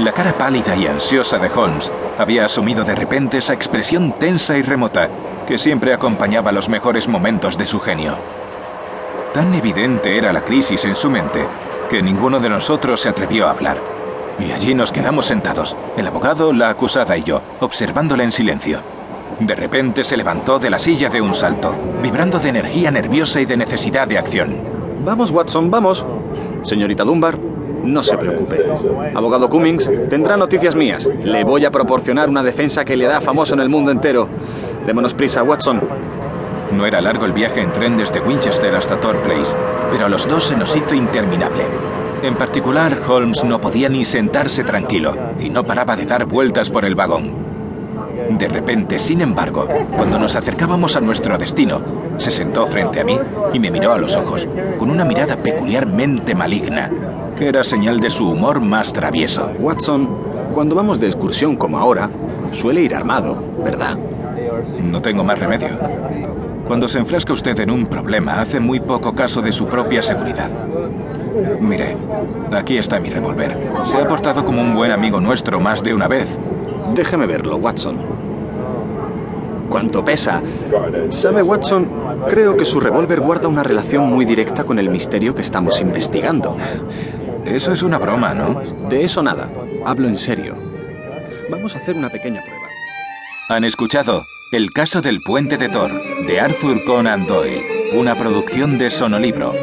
La cara pálida y ansiosa de Holmes había asumido de repente esa expresión tensa y remota que siempre acompañaba los mejores momentos de su genio. Tan evidente era la crisis en su mente que ninguno de nosotros se atrevió a hablar. Y allí nos quedamos sentados, el abogado, la acusada y yo, observándola en silencio. De repente se levantó de la silla de un salto, vibrando de energía nerviosa y de necesidad de acción. Vamos, Watson, vamos. Señorita Dunbar, no se preocupe. Abogado Cummings tendrá noticias mías. Le voy a proporcionar una defensa que le da famoso en el mundo entero. Démonos prisa, Watson. No era largo el viaje en tren desde Winchester hasta Tor Place, pero a los dos se nos hizo interminable. En particular, Holmes no podía ni sentarse tranquilo y no paraba de dar vueltas por el vagón. De repente, sin embargo, cuando nos acercábamos a nuestro destino, se sentó frente a mí y me miró a los ojos, con una mirada peculiarmente maligna, que era señal de su humor más travieso. Watson, cuando vamos de excursión como ahora, suele ir armado, ¿verdad? No tengo más remedio. Cuando se enfrasca usted en un problema, hace muy poco caso de su propia seguridad. Mire, aquí está mi revólver. Se ha portado como un buen amigo nuestro más de una vez. Déjeme verlo, Watson. ¿Cuánto pesa? ¿Sabe, Watson? Creo que su revólver guarda una relación muy directa con el misterio que estamos investigando. Eso es una broma, ¿no? De eso nada. Hablo en serio. Vamos a hacer una pequeña prueba. Han escuchado El caso del puente de Thor, de Arthur Conan Doyle, una producción de Sonolibro.